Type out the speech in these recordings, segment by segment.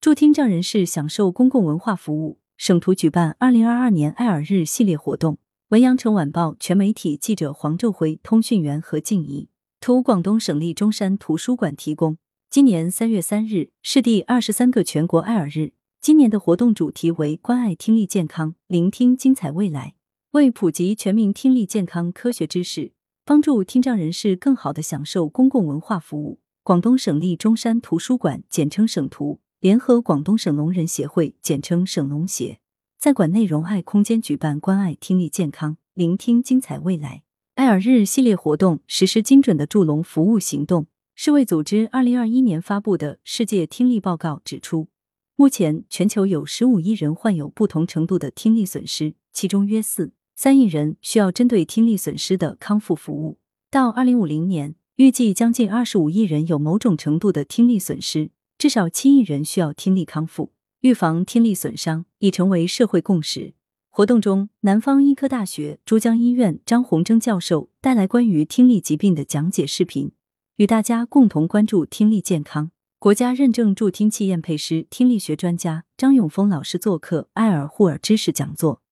助听障人士享受公共文化服务。省图举办二零二二年爱耳日系列活动。文阳城晚报全媒体记者黄昼辉，通讯员何静怡。图广东省立中山图书馆提供。今年三月三日是第二十三个全国爱耳日。今年的活动主题为关爱听力健康，聆听精彩未来。为普及全民听力健康科学知识，帮助听障人士更好的享受公共文化服务，广东省立中山图书馆（简称省图）联合广东省聋人协会（简称省聋协），在馆内融爱空间举办关爱听力健康，聆听精彩未来爱耳日系列活动，实施精准的助聋服务行动。世卫组织二零二一年发布的《世界听力报告》指出。目前，全球有十五亿人患有不同程度的听力损失，其中约四三亿人需要针对听力损失的康复服务。到二零五零年，预计将近二十五亿人有某种程度的听力损失，至少七亿人需要听力康复。预防听力损伤已成为社会共识。活动中，南方医科大学珠江医院张洪征教授带来关于听力疾病的讲解视频，与大家共同关注听力健康。国家认证助听器验配师、听力学专家张永峰老师做客爱尔护耳知识讲座，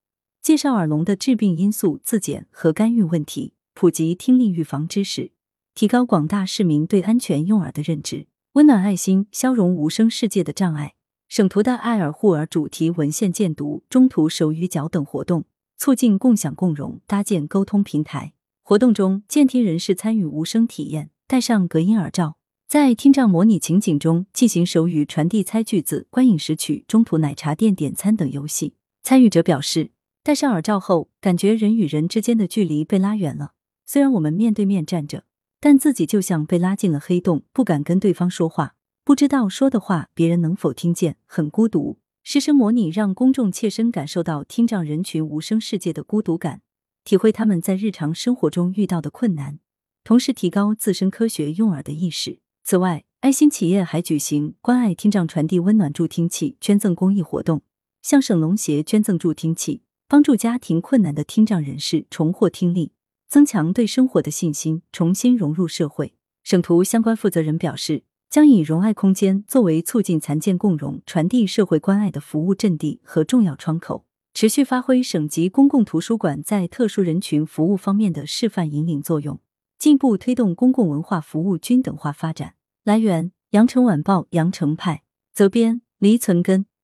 介绍耳聋的致病因素、自检和干预问题，普及听力预防知识，提高广大市民对安全用耳的认知，温暖爱心，消融无声世界的障碍。省图的爱耳护耳主题文献鉴读、中途手语角等活动，促进共享共融，搭建沟通平台。活动中，健听人士参与无声体验，戴上隔音耳罩。在听障模拟情景中进行手语传递、猜句子、观影识曲、中途奶茶店点餐等游戏。参与者表示，戴上耳罩后，感觉人与人之间的距离被拉远了。虽然我们面对面站着，但自己就像被拉进了黑洞，不敢跟对方说话，不知道说的话别人能否听见，很孤独。师生模拟让公众切身感受到听障人群无声世界的孤独感，体会他们在日常生活中遇到的困难，同时提高自身科学用耳的意识。此外，爱心企业还举行关爱听障传递温暖助听器捐赠公益活动，向省聋协捐赠助听器，帮助家庭困难的听障人士重获听力，增强对生活的信心，重新融入社会。省图相关负责人表示，将以融爱空间作为促进残健共融、传递社会关爱的服务阵地和重要窗口，持续发挥省级公共图书馆在特殊人群服务方面的示范引领作用。进一步推动公共文化服务均等化发展。来源：羊城晚报羊城派，责编：黎存根。